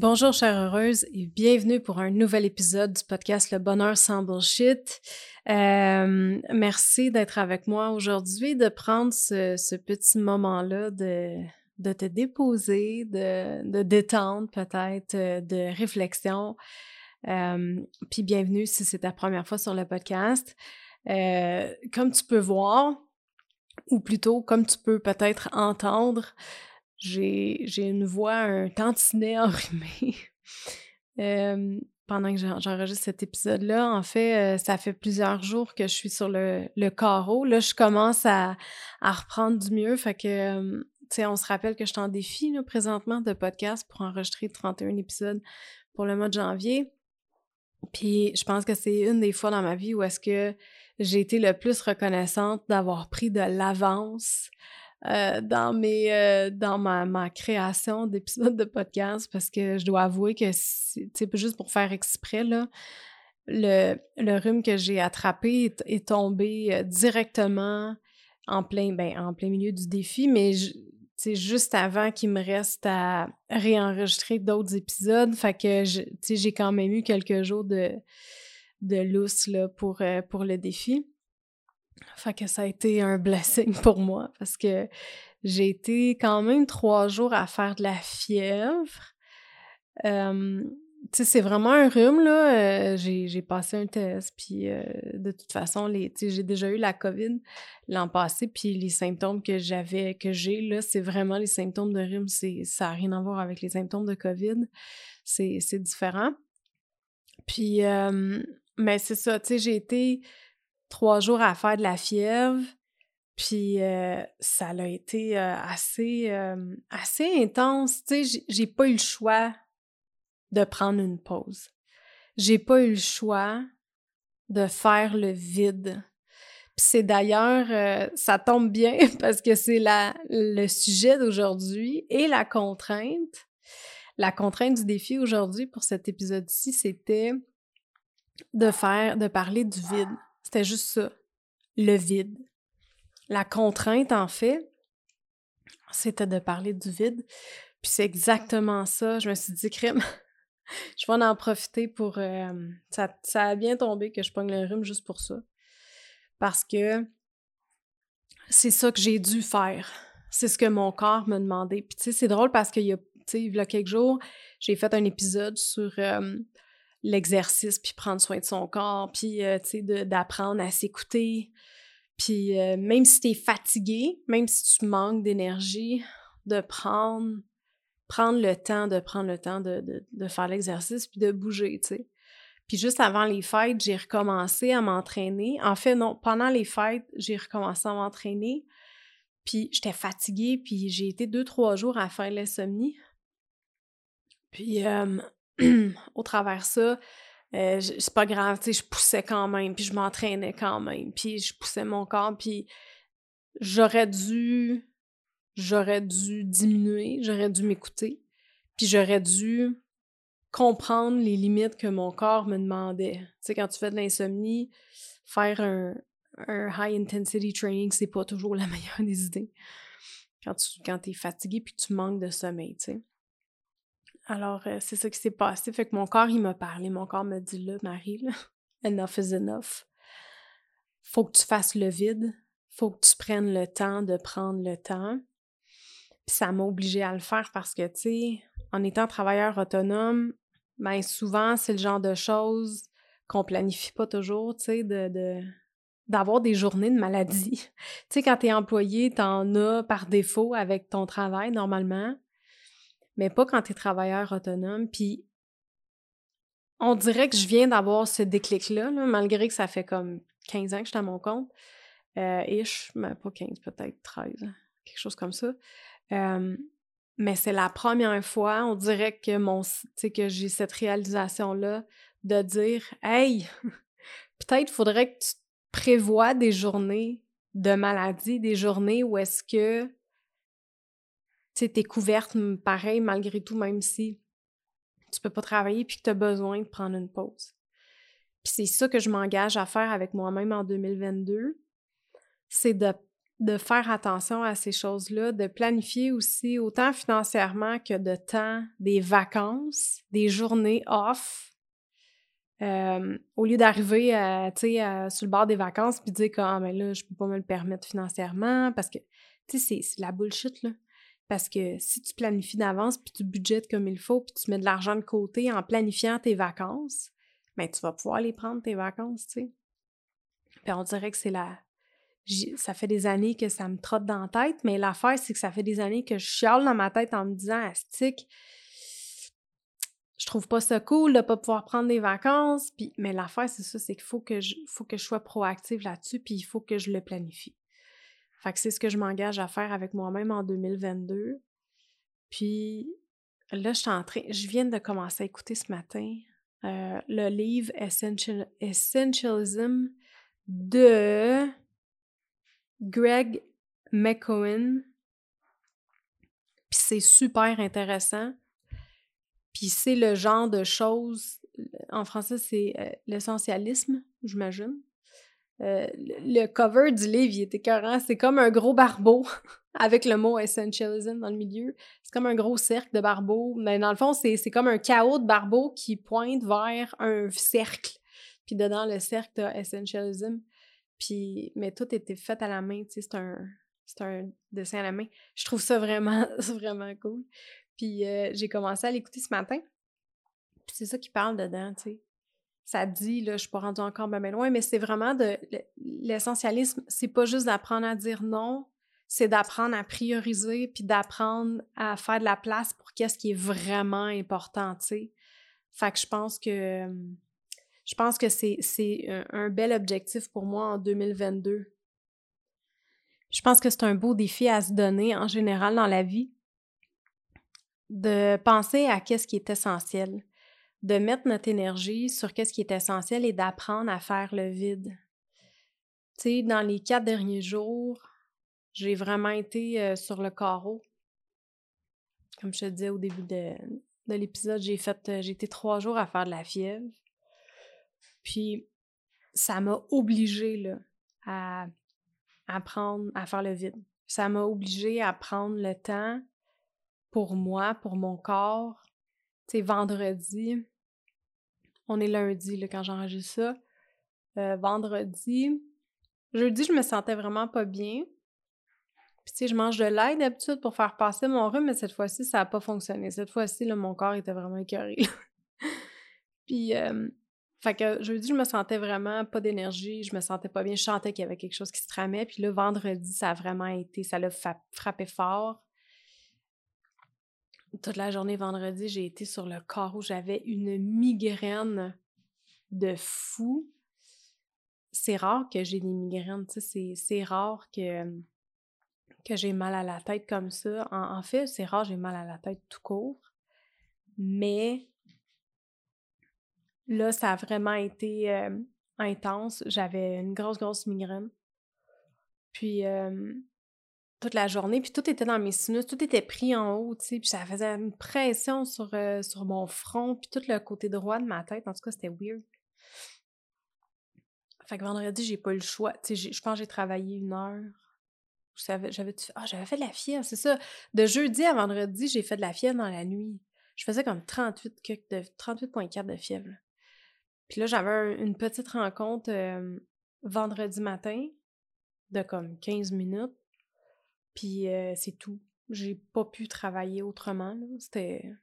Bonjour chère heureuse et bienvenue pour un nouvel épisode du podcast Le Bonheur sans bullshit. Euh, merci d'être avec moi aujourd'hui, de prendre ce, petit moment-là de, de te déposer, de, de détendre peut-être, euh, de réflexion. Euh, puis bienvenue si c'est ta première fois sur le podcast. comme tu peux voir, ou plutôt comme tu peux peut-être entendre, j'ai une voix un tantinet enrhumé. pendant que j'enregistre cet épisode-là, en fait, euh, ça fait plusieurs jours que je suis sur le, le carreau. Là, je commence à, à, reprendre du mieux. Fait que, tu sais, on se rappelle que je suis en défi présentement de podcast pour enregistrer 31 épisodes pour le mois de janvier. Puis je pense que c'est une des fois dans ma vie où est-ce que j'ai été le plus reconnaissante d'avoir pris de l'avance euh, dans mes euh, dans ma, création d'épisodes de podcast parce que je dois avouer que c'est juste pour faire exprès là le, le rhume que j'ai attrapé est, tombé euh, directement en plein ben, en plein milieu du défi mais c'est juste avant qu'il me reste à réenregistrer d'autres épisodes. Que j'ai quand même eu quelques jours de de lousse là pour pour le défi fait que ça a été un blessing pour moi parce que j'ai été quand même trois jours à faire de la fièvre. tu sais, c'est vraiment un rhume, là. Euh, j'ai passé un test, puis euh, de toute façon, les, j'ai déjà eu la COVID l'an passé, puis les symptômes que j'avais, que j'ai, là, c'est vraiment les symptômes de rhume. Ça n'a rien à voir avec les symptômes de COVID. C'est différent. Puis, mais c'est ça, tu sais, j'ai été trois jours à faire de la fièvre. Puis euh, ça a été euh, assez, euh, assez intense. Tu sais, j'ai pas eu le choix de prendre une pause. J'ai pas eu le choix de faire le vide. Puis c'est d'ailleurs, ça tombe bien parce que c'est le sujet d'aujourd'hui et la contrainte. La contrainte du défi aujourd'hui pour cet épisode-ci, c'était de faire, de parler du vide. C'était juste ça, le vide. La contrainte, en fait, c'était de parler du vide. Puis c'est exactement ça. Je me suis dit, crime, je vais en profiter pour. Euh, ça, ça, a bien tombé que je pogne le rhume juste pour ça. Parce que c'est ça que j'ai dû faire. C'est ce que mon corps m'a demandé. Puis tu sais, c'est drôle parce qu'il y a, il y a quelques jours, j'ai fait un épisode sur euh, l'exercice, puis prendre soin de son corps, puis, euh, tu sais, d'apprendre à s'écouter. Puis euh, même si tu es fatigué, même si tu manques d'énergie, de prendre, prendre le temps, de prendre le temps de, de, faire l'exercice, puis de bouger, tu sais. Puis juste avant les fêtes, j'ai recommencé à m'entraîner. En fait, non, pendant les fêtes, j'ai recommencé à m'entraîner. Puis j'étais fatiguée, puis j'ai été deux, trois jours à faire l'insomnie. Puis euh, au travers ça, euh, c'est pas grave, tu sais, je poussais quand même, puis je m'entraînais quand même, puis je poussais mon corps, puis j'aurais dû, j'aurais dû diminuer, j'aurais dû m'écouter, puis j'aurais dû comprendre les limites que mon corps me demandait. Tu sais, quand tu fais de l'insomnie, faire un, high intensity training, c'est pas toujours la meilleure des idées. Quand tu quand es fatigué puis tu manques de sommeil, tu sais. Alors, euh, c'est ça qui s'est passé. Fait que mon corps, il m'a parlé. Mon corps m'a dit là, Marie, enough is enough. Faut que tu fasses le vide. Faut que tu prennes le temps de prendre le temps. Puis ça m'a obligée à le faire parce que, tu sais, en étant travailleur autonome, ben souvent, c'est le genre de choses qu'on planifie pas toujours, tu sais, de, d'avoir des journées de maladie. tu sais, quand t'es employé, t'en as par défaut avec ton travail, normalement, mais pas quand t'es travailleur autonome. Puis, on dirait que je viens d'avoir ce déclic-là, malgré que ça fait comme 15 ans que je suis à mon compte. Euh, ish, mais pas 15, peut-être 13, quelque chose comme ça. mais c'est la première fois, on dirait que mon que j'ai cette réalisation-là de dire Hey, peut-être faudrait que tu prévois des journées de maladie, des journées où est-ce que tu es couverte pareil malgré tout, même si tu peux pas travailler puis que tu as besoin de prendre une pause. Puis c'est ça que je m'engage à faire avec moi-même en 2022, c'est de, de, faire attention à ces choses-là, de planifier aussi autant financièrement que de temps, des vacances, des journées off, euh, au lieu d'arriver sur le bord des vacances puis dire que ah, mais là, je peux pas me le permettre financièrement parce que, c'est la bullshit, là. Parce que si tu planifies d'avance puis tu budgètes comme il faut puis tu mets de l'argent de côté en planifiant tes vacances, ben, tu vas pouvoir les prendre, tes vacances, tu sais. Puis on dirait que c'est la... Ça fait des années que ça me trotte dans la tête, mais l'affaire, c'est que ça fait des années que je chiale dans ma tête en me disant, Astic, je trouve pas ça cool de pas pouvoir prendre des vacances. Mais l'affaire, c'est ça, c'est qu'il faut que je, faut que je sois proactive là-dessus, puis il faut que je le planifie. Fait que c'est ce que je m'engage à faire avec moi-même en 2022. Puis là, je suis en train, je viens de commencer à écouter ce matin euh, le livre Essentialism de Greg McCohen. Puis c'est super intéressant. Puis c'est le genre de choses, en français c'est euh, l'essentialisme, j'imagine. Euh, le cover du livre, il est écœurant. C'est comme un gros barbeau avec le mot essentialism dans le milieu. C'est comme un gros cercle de barbeaux. Mais dans le fond, c'est comme un chaos de barbeaux qui pointe vers un cercle. Puis dedans le cercle, t'as essentialism. Puis, mais tout était fait à la main, tu sais, c'est un, un dessin à la main. Je trouve ça vraiment, vraiment cool. Puis euh, j'ai commencé à l'écouter ce matin. Puis c'est ça qui parle dedans, tu sais. Ça dit, là, je suis pas rendue encore bien loin, mais c'est vraiment de l'essentialisme, c'est pas juste d'apprendre à dire non, c'est d'apprendre à prioriser puis d'apprendre à faire de la place pour qu'est-ce qui est vraiment important, tu sais. Fait que je pense que je pense que c'est un, un bel objectif pour moi en 2022. Je pense que c'est un beau défi à se donner en général dans la vie de penser à qu'est-ce qui est essentiel, de mettre notre énergie sur qu'est-ce qui est essentiel et d'apprendre à faire le vide. Tu sais, dans les quatre derniers jours, j'ai vraiment été euh, sur le carreau. Comme je te disais au début de, l'épisode, j'ai fait euh, j'ai été trois jours à faire de la fièvre. Puis ça m'a obligée là, à apprendre à faire le vide. Ça m'a obligée à prendre le temps pour moi, pour mon corps. Tu vendredi, on est lundi là, quand j'enregistre ça. Euh, vendredi, jeudi, je me sentais vraiment pas bien. Puis, tu sais, je mange de l'ail d'habitude pour faire passer mon rhume, mais cette fois-ci, ça n'a pas fonctionné. Cette fois-ci, mon corps était vraiment écœuré. Puis, euh, fait que jeudi, je me sentais vraiment pas d'énergie, je me sentais pas bien, je sentais qu'il y avait quelque chose qui se tramait. Puis là, vendredi, ça a vraiment été, ça l'a frappé fort toute la journée vendredi, j'ai été sur le carreau. J'avais une migraine de fou. C'est rare que j'ai des migraines, tu sais, c'est rare que, que j'ai mal à la tête comme ça. En, fait, c'est rare j'ai mal à la tête tout court. Mais là, ça a vraiment été euh, intense. J'avais une grosse, grosse migraine. Puis, euh, toute la journée, puis tout était dans mes sinus, tout était pris en haut, tu sais, puis ça faisait une pression sur, euh, sur mon front, puis tout le côté droit de ma tête. En tout cas, c'était weird. Fait que vendredi, j'ai pas eu le choix. Tu sais, je pense que j'ai travaillé une heure. J'avais, j'avais, ah, j'avais fait de la fièvre, c'est ça. De jeudi à vendredi, j'ai fait de la fièvre dans la nuit. Je faisais comme 38 de 38.4 de fièvre. Puis là, j'avais une petite rencontre euh, vendredi matin de comme 15 minutes. Puis c'est tout. J'ai pas pu travailler autrement. C'était.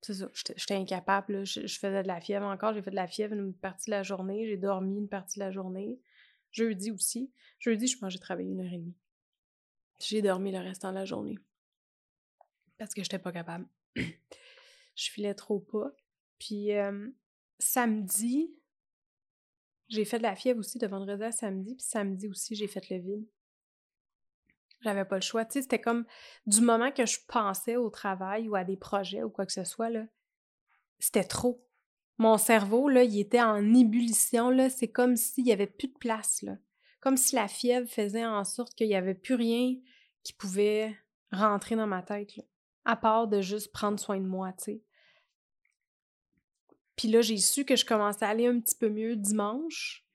c'est ça, j'étais incapable. Je, faisais de la fièvre encore. J'ai fait de la fièvre une partie de la journée. J'ai dormi une partie de la journée. Jeudi aussi. Jeudi, je pense que j'ai travaillé une heure et demie. J'ai dormi le restant de la journée. Parce que j'étais pas capable. je filais trop pas. Puis samedi, j'ai fait de la fièvre aussi de vendredi à samedi. Puis samedi aussi, j'ai fait le vide. J'avais pas le choix. C'était comme du moment que je pensais au travail ou à des projets ou quoi que ce soit, là, c'était trop. Mon cerveau, là, il était en ébullition, là. C'est comme s'il y avait plus de place, là. Comme si la fièvre faisait en sorte qu'il y avait plus rien qui pouvait rentrer dans ma tête. À part de juste prendre soin de moi, tu sais. Puis là, j'ai su que je commençais à aller un petit peu mieux dimanche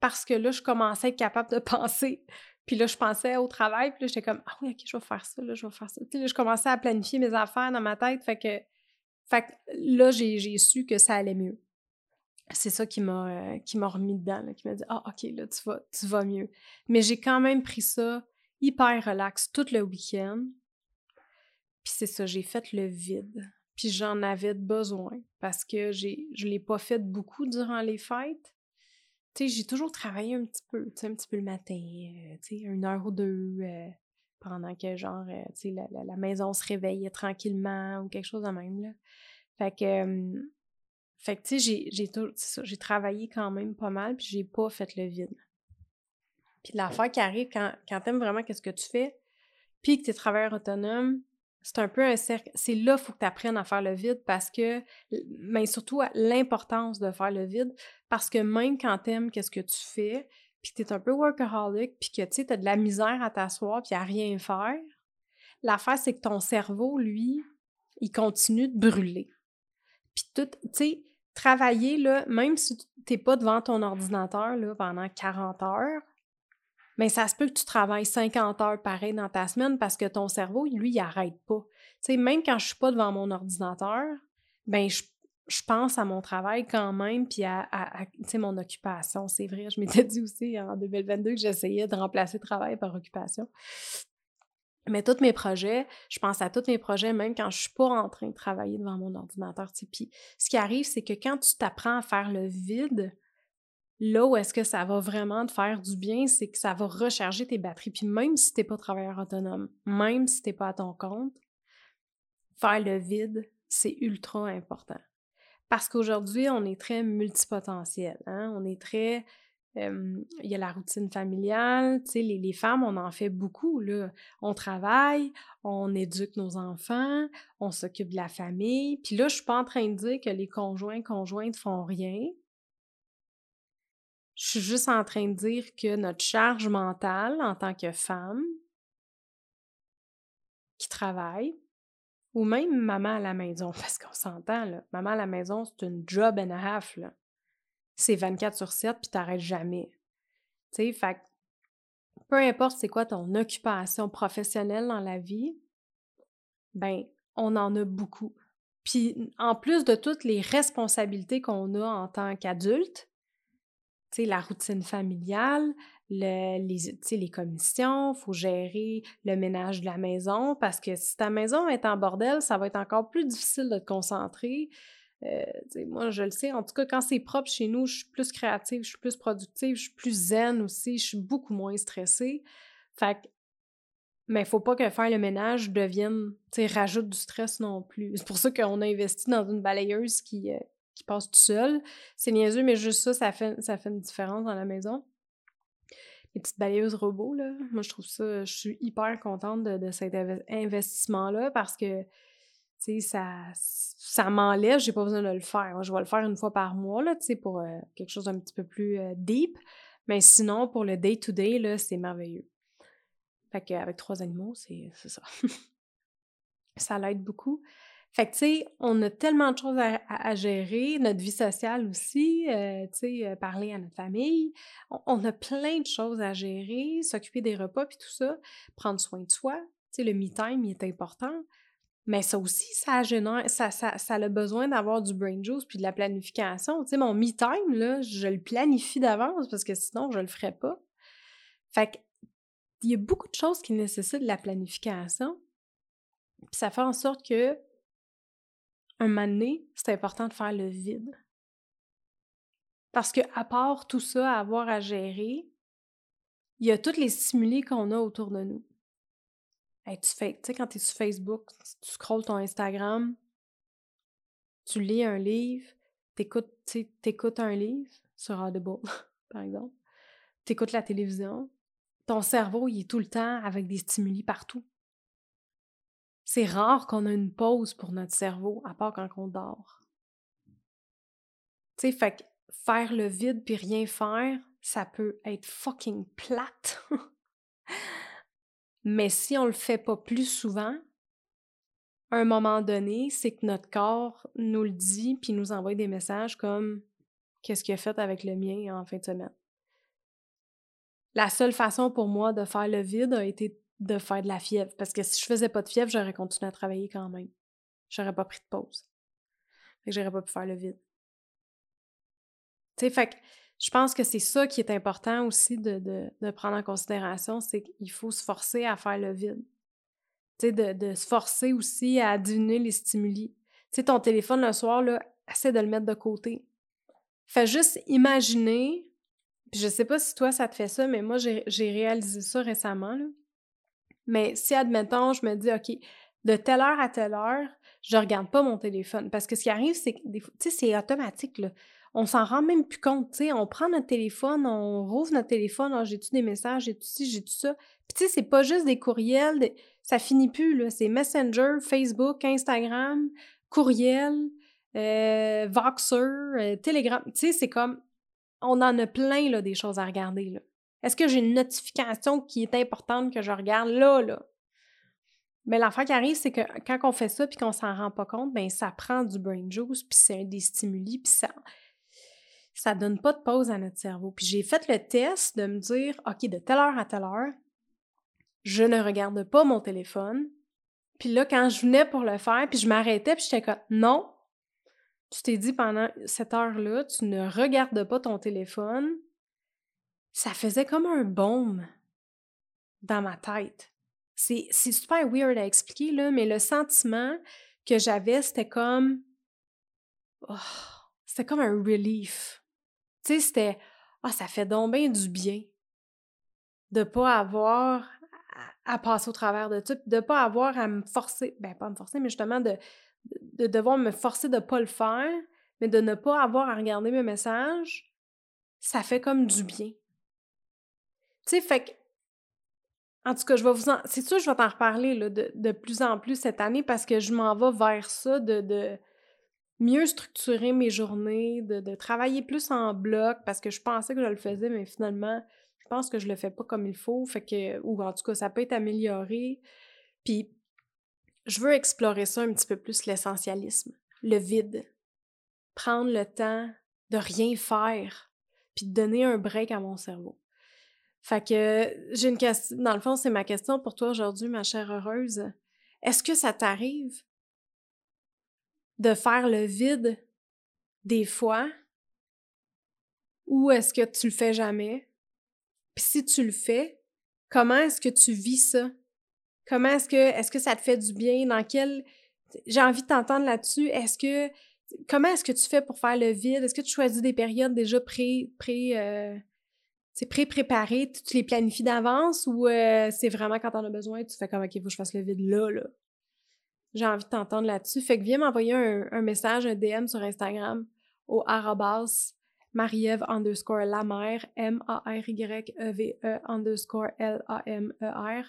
parce que là, je commençais à être capable de penser puis là, je pensais au travail, puis là, j'étais comme, ah oui, ok, je vais faire ça, là, je vais faire ça. Puis là, je commençais à planifier mes affaires dans ma tête, fait que, fait là, j'ai su que ça allait mieux. C'est ça qui m'a euh, remis dedans, qui m'a dit, ah, ok, là, tu vas, tu vas mieux. Mais j'ai quand même pris ça hyper relax tout le week-end. Puis c'est ça, j'ai fait le vide. Puis j'en avais besoin parce que je l'ai pas fait beaucoup durant les fêtes tu sais, j'ai toujours travaillé un petit peu, tu sais, un petit peu le matin, euh, tu sais, une heure ou deux, euh, pendant que, genre, euh, tu sais, la, la, maison se réveille tranquillement ou quelque chose de même, là. Fait que, fait que, tu sais, j'ai, j'ai travaillé quand même pas mal, puis j'ai pas fait le vide. Puis l'affaire qui arrive quand, quand t'aimes vraiment qu'est-ce que tu fais, puis que t'es travailleur autonome, c'est un peu un cercle. C'est là qu'il faut que tu apprennes à faire le vide parce que, mais surtout l'importance de faire le vide parce que même quand t'aimes qu'est-ce que tu fais, puis que t'es un peu workaholic, puis que tu as de la misère à t'asseoir puis à rien faire, l'affaire c'est que ton cerveau, lui, il continue de brûler. Puis tout, tu sais, travailler, là, même si t'es pas devant ton ordinateur là, pendant 40 heures, mais ça se peut que tu travailles 50 heures pareil dans ta semaine parce que ton cerveau, lui, il arrête pas. Tu sais, même quand je suis pas devant mon ordinateur, ben je, pense à mon travail quand même, puis à, mon occupation. C'est vrai, je m'étais dit aussi en 2022 que j'essayais de remplacer travail par occupation. Mais tous mes projets, je pense à tous mes projets, même quand je suis pas en train de travailler devant mon ordinateur. Puis ce qui arrive, c'est que quand tu t'apprends à faire le vide, Là où est-ce que ça va vraiment te faire du bien, c'est que ça va recharger tes batteries. Puis même si tu n'es pas travailleur autonome, même si tu n'es pas à ton compte, faire le vide, c'est ultra important. Parce qu'aujourd'hui, on est très multipotentiel. Hein? On est très. il y a la routine familiale, tu sais, les, les, femmes, on en fait beaucoup, là. On travaille, on éduque nos enfants, on s'occupe de la famille. Puis là, je suis pas en train de dire que les conjoints, conjointes font rien. Je suis juste en train de dire que notre charge mentale en tant que femme qui travaille, ou même maman à la maison, parce qu'on s'entend, là, maman à la maison, c'est une job and a half. C'est 24 sur 7, puis t'arrêtes jamais. Tu sais, fait peu importe c'est quoi ton occupation professionnelle dans la vie, ben, on en a beaucoup. Puis en plus de toutes les responsabilités qu'on a en tant qu'adulte, la routine familiale, les, les commissions, il faut gérer le ménage de la maison parce que si ta maison est en bordel, ça va être encore plus difficile de te concentrer. Euh, moi, je le sais, en tout cas, quand c'est propre chez nous, je suis plus créative, je suis plus productive, je suis plus zen aussi, je suis beaucoup moins stressée. Mais il faut pas que faire le ménage devienne, tu sais, rajoute du stress non plus. C'est pour ça qu'on a investi dans une balayeuse qui, euh, qui passe tout seul. C'est niaiseux, mais juste ça, ça fait, ça fait une différence dans la maison. Les petites balayeuses robots, là, moi, je trouve ça, je suis hyper contente de, cet investissement-là parce que, tu sais, ça, ça m'enlève, j'ai pas besoin de le faire. je vais le faire une fois par mois, là, tu sais, pour euh, quelque chose d'un petit peu plus euh, deep. Mais sinon, pour le day-to-day, là, c'est merveilleux. Fait qu'avec trois animaux, c'est ça. ça l'aide beaucoup. Fait que, tu sais, on a tellement de choses à, gérer, notre vie sociale aussi, euh, tu sais, euh, parler à notre famille. On, a plein de choses à gérer, s'occuper des repas puis tout ça, prendre soin de soi. Tu sais, le me-time, il est important. Mais ça aussi, ça génère, ça, ça, ça a besoin d'avoir du brain juice puis de la planification. Tu sais, mon me-time, là, je le planifie d'avance parce que sinon, je le ferais pas. Fait que, il y a beaucoup de choses qui nécessitent de la planification. Puis ça fait en sorte que un moment c'est important de faire le vide. Parce que à part tout ça à avoir à gérer, il y a tous les stimuli qu'on a autour de nous. tu fais, sais, quand tu es sur Facebook, tu scrolles ton Instagram, tu lis un livre, t'écoutes, écoutes un livre sur Audible, par exemple, tu écoutes la télévision, ton cerveau, il est tout le temps avec des stimuli partout. C'est rare qu'on ait une pause pour notre cerveau, à part quand on dort. Tu sais, fait faire le vide puis rien faire, ça peut être fucking plate. Mais si on le fait pas plus souvent, à un moment donné, c'est que notre corps nous le dit puis nous envoie des messages comme qu'est-ce qu'il a fait avec le mien en fin de semaine. La seule façon pour moi de faire le vide a été de faire de la fièvre. Parce que si je faisais pas de fièvre, j'aurais continué à travailler quand même. J'aurais pas pris de pause. Fait que j'aurais pas pu faire le vide. Tu sais, fait que je pense que c'est ça qui est important aussi de, de, prendre en considération, c'est qu'il faut se forcer à faire le vide. Tu sais, de, de, se forcer aussi à diminuer les stimuli. Tu sais, ton téléphone le soir, là, essaie de le mettre de côté. Fais juste imaginer, puis je sais pas si toi ça te fait ça, mais moi j'ai réalisé ça récemment. Mais si, admettons, je me dis, OK, de telle heure à telle heure, je regarde pas mon téléphone. Parce que ce qui arrive, c'est que, tu sais, c'est automatique, là. On s'en rend même plus compte, tu sais. On prend notre téléphone, on rouvre notre téléphone, oh, j'ai-tu des messages, j'ai-tu ci, j'ai tout ça. Puis, tu sais, c'est pas juste des courriels, ça finit plus, là. C'est Messenger, Facebook, Instagram, courriel, euh, Voxer, euh, Telegram. Tu sais, c'est comme, on en a plein, là, des choses à regarder, là. Est-ce que j'ai une notification qui est importante que je regarde là, là? Mais l'enfant qui arrive, c'est que quand on fait ça puis qu'on s'en rend pas compte, ben ça prend du brain juice, puis c'est des stimuli, puis ça ça donne pas de pause à notre cerveau. Puis j'ai fait le test de me dire OK, de telle heure à telle heure, je ne regarde pas mon téléphone. Puis là quand je venais pour le faire, puis je m'arrêtais, puis j'étais comme non. Tu t'es dit pendant cette heure-là, tu ne regardes pas ton téléphone, ça faisait comme un baume dans ma tête. C'est super weird à expliquer, là, mais le sentiment que j'avais, c'était comme. Oh, c'était comme un relief. Tu sais, c'était. Ah, ça fait donc bien du bien de pas avoir à, passer au travers de tout, de pas avoir à me forcer, ben pas me forcer, mais justement de, de devoir me forcer de pas le faire, mais de ne pas avoir à regarder mes messages, ça fait comme du bien. Tu sais, fait que, en tout cas, je vais vous en. C'est sûr, je vais t'en reparler là, de, de, plus en plus cette année parce que je m'en vais vers ça, de, de mieux structurer mes journées, de, de, travailler plus en bloc parce que je pensais que je le faisais, mais finalement, je pense que je le fais pas comme il faut. Fait que, ou en tout cas, ça peut être amélioré. Puis, je veux explorer ça un petit peu plus, l'essentialisme, le vide. Prendre le temps de rien faire, puis de donner un break à mon cerveau. Fait que j'ai une question. Dans le fond, c'est ma question pour toi aujourd'hui, ma chère heureuse. Est-ce que ça t'arrive de faire le vide des fois ou est-ce que tu le fais jamais? Puis si tu le fais, comment est-ce que tu vis ça? Comment est-ce que est-ce que ça te fait du bien? Dans quel j'ai envie de t'entendre là-dessus. Est-ce que comment est-ce que tu fais pour faire le vide? Est-ce que tu choisis des périodes déjà pré pré euh, c'est pré-préparé, tu les planifies d'avance ou euh, c'est vraiment quand t'en as besoin, tu fais comme OK, il faut que je fasse le vide là, là. J'ai envie de t'entendre là-dessus. Fait que viens m'envoyer un, message, un DM sur Instagram au arrobas Marie-Ève underscore la mère, M-A-R-Y-E-V-E e underscore L-A-M-E-R.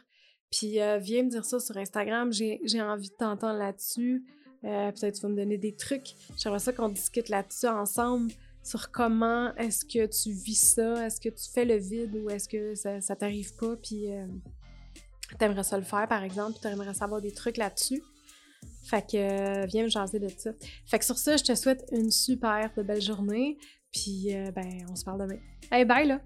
Puis euh, viens me dire ça sur Instagram, j'ai envie de t'entendre là-dessus. Euh, peut-être tu vas me donner des trucs. J'aimerais ça qu'on discute là-dessus ensemble sur comment est-ce que tu vis ça, est-ce que tu fais le vide ou est-ce que ça, t'arrive pas, puis euh, t'aimerais ça le faire par exemple, puis t'aimerais savoir des trucs là-dessus. Fait que euh, viens me jaser de ça. Fait que sur ça, je te souhaite une super belle journée, puis euh, ben on se parle demain. Hey bye là!